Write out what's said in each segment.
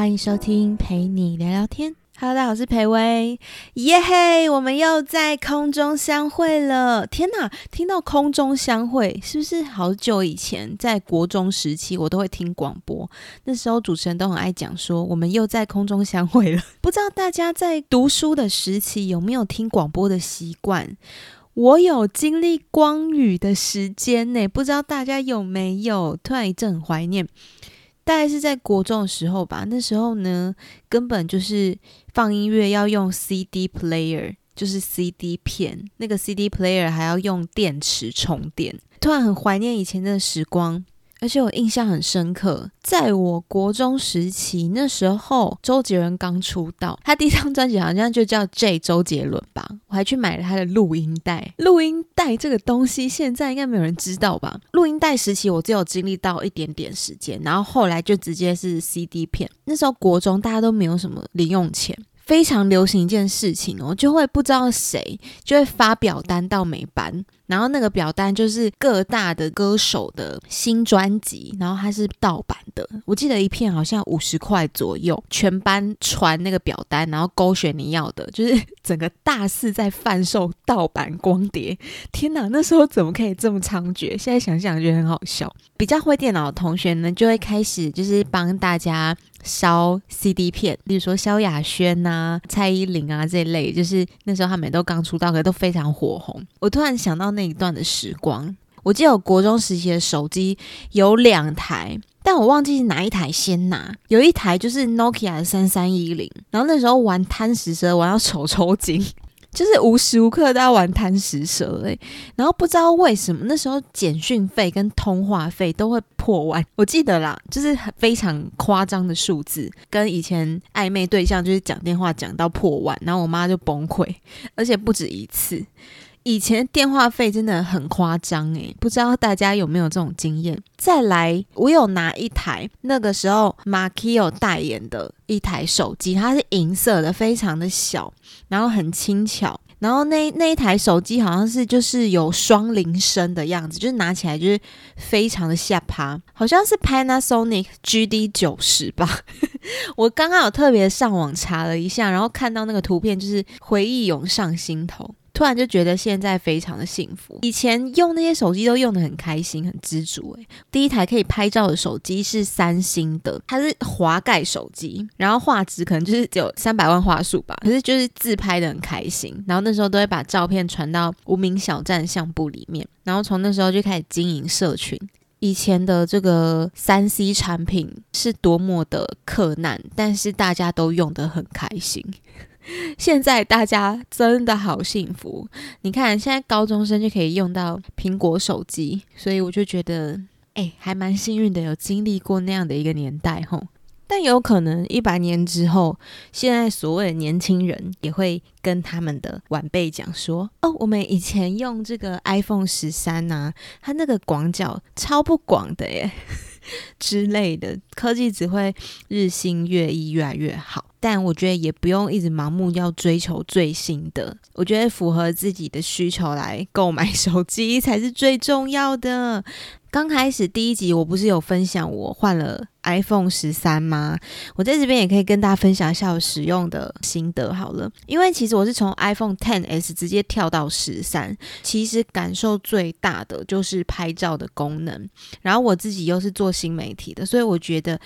欢迎收听陪你聊聊天。Hello，大家好，我是裴薇，耶嘿，我们又在空中相会了。天哪，听到空中相会，是不是好久以前在国中时期，我都会听广播？那时候主持人都很爱讲说，我们又在空中相会了。不知道大家在读书的时期有没有听广播的习惯？我有经历光雨的时间呢，不知道大家有没有？突然一阵怀念。大概是在国中的时候吧，那时候呢，根本就是放音乐要用 CD player，就是 CD 片，那个 CD player 还要用电池充电。突然很怀念以前的时光。而且我印象很深刻，在我国中时期，那时候周杰伦刚出道，他第一张专辑好像就叫 J 周杰伦吧，我还去买了他的录音带。录音带这个东西现在应该没有人知道吧？录音带时期我只有经历到一点点时间，然后后来就直接是 CD 片。那时候国中大家都没有什么零用钱。非常流行一件事情哦，就会不知道谁就会发表单到每班，然后那个表单就是各大的歌手的新专辑，然后它是盗版的。我记得一片好像五十块左右，全班传那个表单，然后勾选你要的，就是整个大肆在贩售盗版光碟。天哪，那时候怎么可以这么猖獗？现在想想觉得很好笑。比较会电脑的同学呢，就会开始就是帮大家。烧 CD 片，比如说萧亚轩呐、蔡依林啊这类，就是那时候他们都刚出道，可都非常火红。我突然想到那一段的时光，我记得我国中时期的手机有两台，但我忘记是哪一台先拿。有一台就是 Nokia 的三三一零，然后那时候玩贪食蛇玩到手抽筋。就是无时无刻都要玩贪食蛇诶，然后不知道为什么那时候简讯费跟通话费都会破万，我记得啦，就是非常夸张的数字，跟以前暧昧对象就是讲电话讲到破万，然后我妈就崩溃，而且不止一次。以前电话费真的很夸张诶，不知道大家有没有这种经验？再来，我有拿一台那个时候 Markio 代言的一台手机，它是银色的，非常的小，然后很轻巧，然后那那一台手机好像是就是有双铃声的样子，就是拿起来就是非常的下趴，好像是 Panasonic GD 九十吧。我刚刚有特别上网查了一下，然后看到那个图片，就是回忆涌上心头。突然就觉得现在非常的幸福，以前用那些手机都用的很开心、很知足。诶，第一台可以拍照的手机是三星的，它是滑盖手机，然后画质可能就是只有三百万画素吧，可是就是自拍的很开心。然后那时候都会把照片传到无名小站相簿里面，然后从那时候就开始经营社群。以前的这个三 C 产品是多么的困难，但是大家都用的很开心。现在大家真的好幸福，你看现在高中生就可以用到苹果手机，所以我就觉得，哎，还蛮幸运的，有经历过那样的一个年代吼。但有可能一百年之后，现在所谓的年轻人也会跟他们的晚辈讲说，哦，我们以前用这个 iPhone 十三呐，它那个广角超不广的耶。之类的科技只会日新月异，越来越好。但我觉得也不用一直盲目要追求最新的，我觉得符合自己的需求来购买手机才是最重要的。刚开始第一集我不是有分享我换了 iPhone 十三吗？我在这边也可以跟大家分享一下我使用的心得好了。因为其实我是从 iPhone Ten S 直接跳到十三，其实感受最大的就是拍照的功能。然后我自己又是做新媒体的，所以我觉得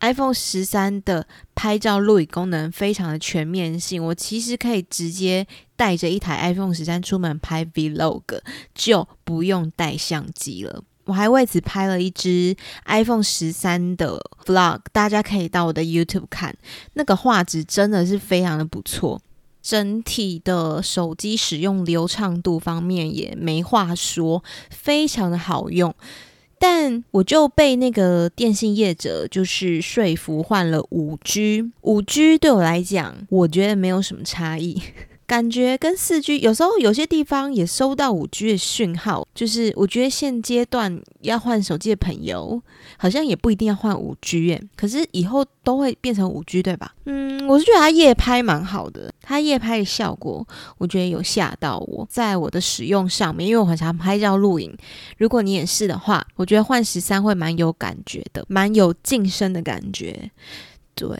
iPhone 十三的拍照录影功能非常的全面性。我其实可以直接带着一台 iPhone 十三出门拍 Vlog，就不用带相机了。我还为此拍了一支 iPhone 十三的 Vlog，大家可以到我的 YouTube 看，那个画质真的是非常的不错，整体的手机使用流畅度方面也没话说，非常的好用。但我就被那个电信业者就是说服换了五 G，五 G 对我来讲，我觉得没有什么差异。感觉跟四 G 有时候有些地方也收到五 G 的讯号，就是我觉得现阶段要换手机的朋友，好像也不一定要换五 G 耶，可是以后都会变成五 G 对吧？嗯，我是觉得它夜拍蛮好的，它夜拍的效果我觉得有吓到我，在我的使用上面，因为我很常拍照录影，如果你也是的话，我觉得换十三会蛮有感觉的，蛮有晋升的感觉。对。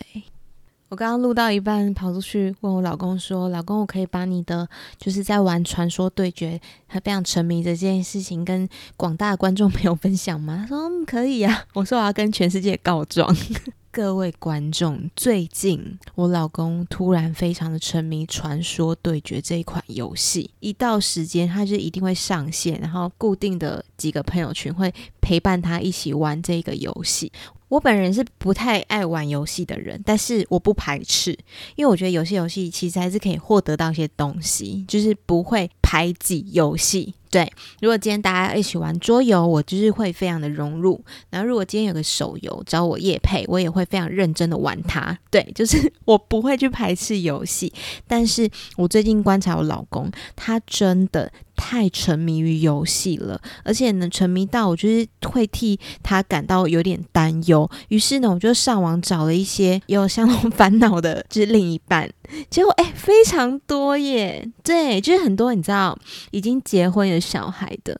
我刚刚录到一半，跑出去问我老公说：“老公，我可以把你的就是在玩传说对决，还非常沉迷的这件事情，跟广大观众朋友分享吗？”他说：“可以啊。”我说：“我要跟全世界告状。”各位观众，最近我老公突然非常的沉迷《传说对决》这一款游戏，一到时间他就一定会上线，然后固定的几个朋友群会陪伴他一起玩这个游戏。我本人是不太爱玩游戏的人，但是我不排斥，因为我觉得有些游戏其实还是可以获得到一些东西，就是不会排挤游戏。对，如果今天大家一起玩桌游，我就是会非常的融入。然后如果今天有个手游找我夜配，我也会非常认真的玩它。对，就是我不会去排斥游戏，但是我最近观察我老公，他真的。太沉迷于游戏了，而且呢，沉迷到我就是会替他感到有点担忧。于是呢，我就上网找了一些有相同烦恼的，就是另一半。结果哎，非常多耶！对，就是很多你知道已经结婚有小孩的，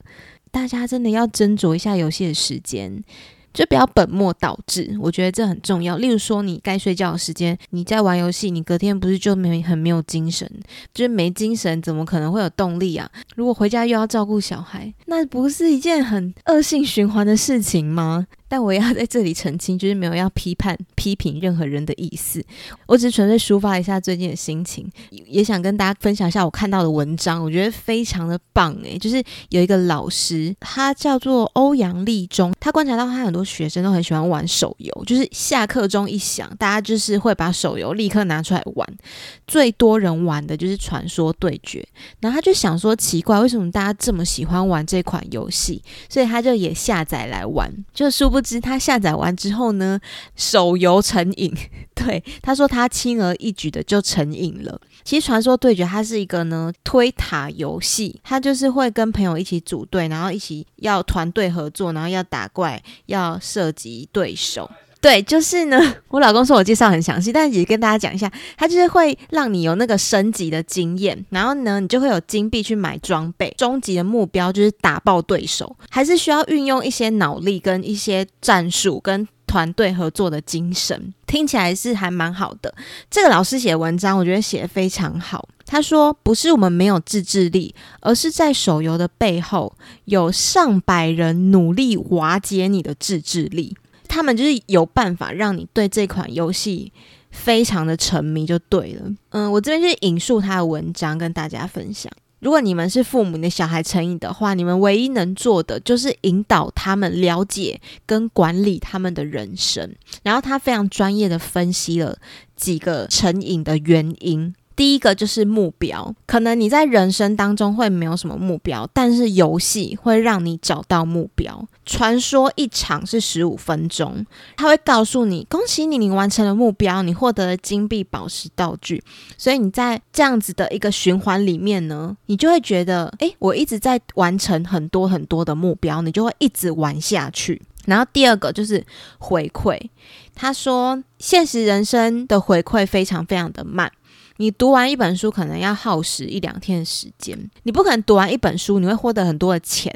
大家真的要斟酌一下游戏的时间。就不要本末倒置，我觉得这很重要。例如说，你该睡觉的时间，你在玩游戏，你隔天不是就没很没有精神？就是没精神，怎么可能会有动力啊？如果回家又要照顾小孩，那不是一件很恶性循环的事情吗？但我也要在这里澄清，就是没有要批判、批评任何人的意思，我只是纯粹抒发一下最近的心情，也想跟大家分享一下我看到的文章，我觉得非常的棒诶，就是有一个老师，他叫做欧阳立中，他观察到他很多学生都很喜欢玩手游，就是下课钟一响，大家就是会把手游立刻拿出来玩，最多人玩的就是传说对决，然后他就想说奇怪，为什么大家这么喜欢玩这款游戏，所以他就也下载来玩，就殊不。不知他下载完之后呢，手游成瘾。对，他说他轻而易举的就成瘾了。其实传说对决它是一个呢推塔游戏，他就是会跟朋友一起组队，然后一起要团队合作，然后要打怪，要射击对手。对，就是呢。我老公说我介绍很详细，但是也跟大家讲一下，他就是会让你有那个升级的经验，然后呢，你就会有金币去买装备。终极的目标就是打爆对手，还是需要运用一些脑力跟一些战术跟团队合作的精神。听起来是还蛮好的。这个老师写文章，我觉得写的非常好。他说，不是我们没有自制力，而是在手游的背后有上百人努力瓦解你的自制力。他们就是有办法让你对这款游戏非常的沉迷，就对了。嗯，我这边就是引述他的文章跟大家分享。如果你们是父母，你的小孩成瘾的话，你们唯一能做的就是引导他们了解跟管理他们的人生。然后他非常专业的分析了几个成瘾的原因。第一个就是目标，可能你在人生当中会没有什么目标，但是游戏会让你找到目标。传说一场是十五分钟，他会告诉你恭喜你，你完成了目标，你获得了金币、宝石、道具。所以你在这样子的一个循环里面呢，你就会觉得，诶，我一直在完成很多很多的目标，你就会一直玩下去。然后第二个就是回馈，他说现实人生的回馈非常非常的慢。你读完一本书可能要耗时一两天的时间，你不可能读完一本书你会获得很多的钱，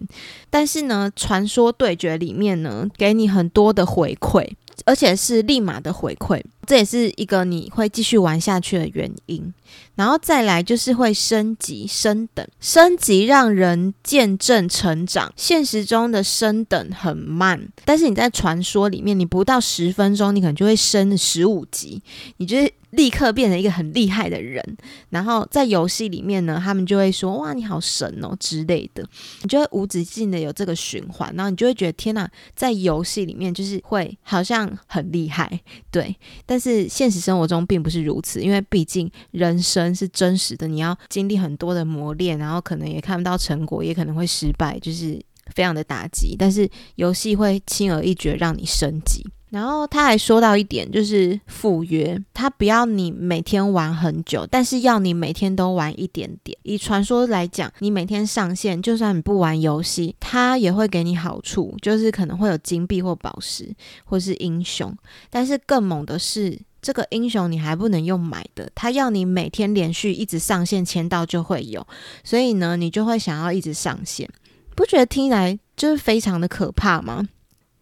但是呢，传说对决里面呢，给你很多的回馈，而且是立马的回馈，这也是一个你会继续玩下去的原因。然后再来就是会升级升等，升级让人见证成长。现实中的升等很慢，但是你在传说里面，你不到十分钟，你可能就会升十五级，你就是。立刻变成一个很厉害的人，然后在游戏里面呢，他们就会说：“哇，你好神哦”之类的，你就会无止境的有这个循环，然后你就会觉得天哪，在游戏里面就是会好像很厉害，对。但是现实生活中并不是如此，因为毕竟人生是真实的，你要经历很多的磨练，然后可能也看不到成果，也可能会失败，就是非常的打击。但是游戏会轻而易举让你升级。然后他还说到一点，就是赴约，他不要你每天玩很久，但是要你每天都玩一点点。以传说来讲，你每天上线，就算你不玩游戏，他也会给你好处，就是可能会有金币或宝石，或是英雄。但是更猛的是，这个英雄你还不能用买的，他要你每天连续一直上线签到就会有，所以呢，你就会想要一直上线，不觉得听来就是非常的可怕吗？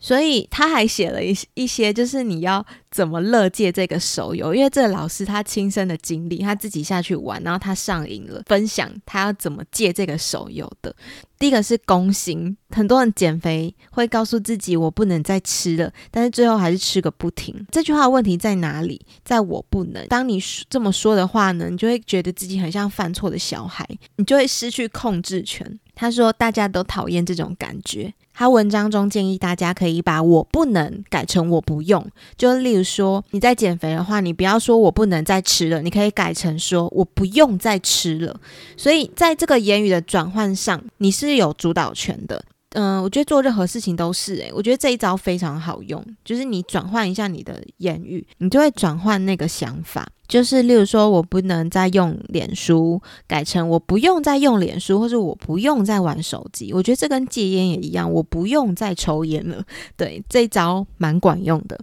所以他还写了一一些，就是你要怎么乐戒这个手游，因为这个老师他亲身的经历，他自己下去玩，然后他上瘾了，分享他要怎么戒这个手游的。第一个是攻心，很多人减肥会告诉自己我不能再吃了，但是最后还是吃个不停。这句话问题在哪里？在我不能。当你这么说的话呢，你就会觉得自己很像犯错的小孩，你就会失去控制权。他说大家都讨厌这种感觉。他文章中建议大家可以把我不能改成我不用，就例如说你在减肥的话，你不要说我不能再吃了，你可以改成说我不用再吃了。所以在这个言语的转换上，你是有主导权的。嗯，我觉得做任何事情都是诶，我觉得这一招非常好用，就是你转换一下你的言语，你就会转换那个想法。就是例如说我不能再用脸书，改成我不用再用脸书，或者我不用再玩手机。我觉得这跟戒烟也一样，我不用再抽烟了。对，这一招蛮管用的。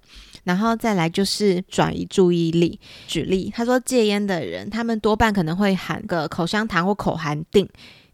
然后再来就是转移注意力。举例，他说戒烟的人，他们多半可能会喊个口香糖或口含定，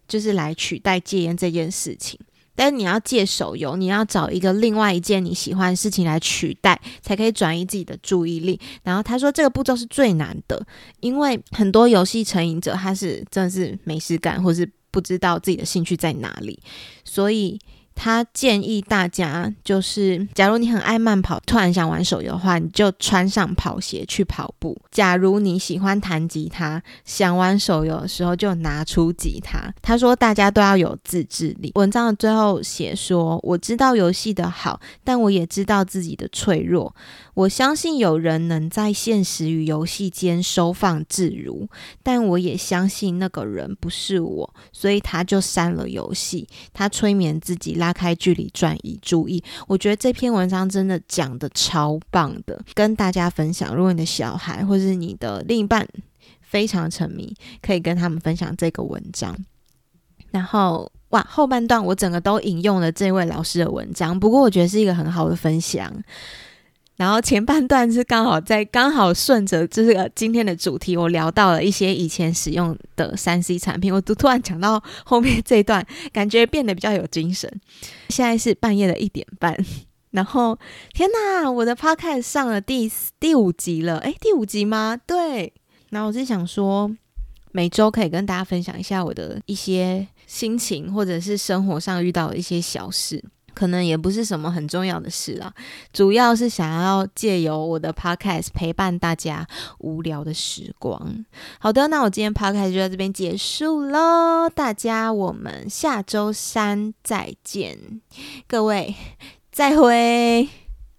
就是来取代戒烟这件事情。但是你要戒手游，你要找一个另外一件你喜欢的事情来取代，才可以转移自己的注意力。然后他说这个步骤是最难的，因为很多游戏成瘾者他是真的是没事干，或是不知道自己的兴趣在哪里，所以。他建议大家，就是假如你很爱慢跑，突然想玩手游的话，你就穿上跑鞋去跑步。假如你喜欢弹吉他，想玩手游的时候就拿出吉他。他说，大家都要有自制力。文章的最后写说，我知道游戏的好，但我也知道自己的脆弱。我相信有人能在现实与游戏间收放自如，但我也相信那个人不是我，所以他就删了游戏。他催眠自己，拉开距离，转移注意。我觉得这篇文章真的讲的超棒的，跟大家分享。如果你的小孩或是你的另一半非常沉迷，可以跟他们分享这个文章。然后哇，后半段我整个都引用了这位老师的文章，不过我觉得是一个很好的分享。然后前半段是刚好在刚好顺着这个今天的主题，我聊到了一些以前使用的三 C 产品，我都突然讲到后面这一段，感觉变得比较有精神。现在是半夜的一点半，然后天哪，我的 podcast 上了第第五集了，诶，第五集吗？对。然后我是想说，每周可以跟大家分享一下我的一些心情，或者是生活上遇到的一些小事。可能也不是什么很重要的事啦，主要是想要借由我的 podcast 陪伴大家无聊的时光。好的，那我今天 podcast 就到这边结束喽，大家我们下周三再见，各位再会。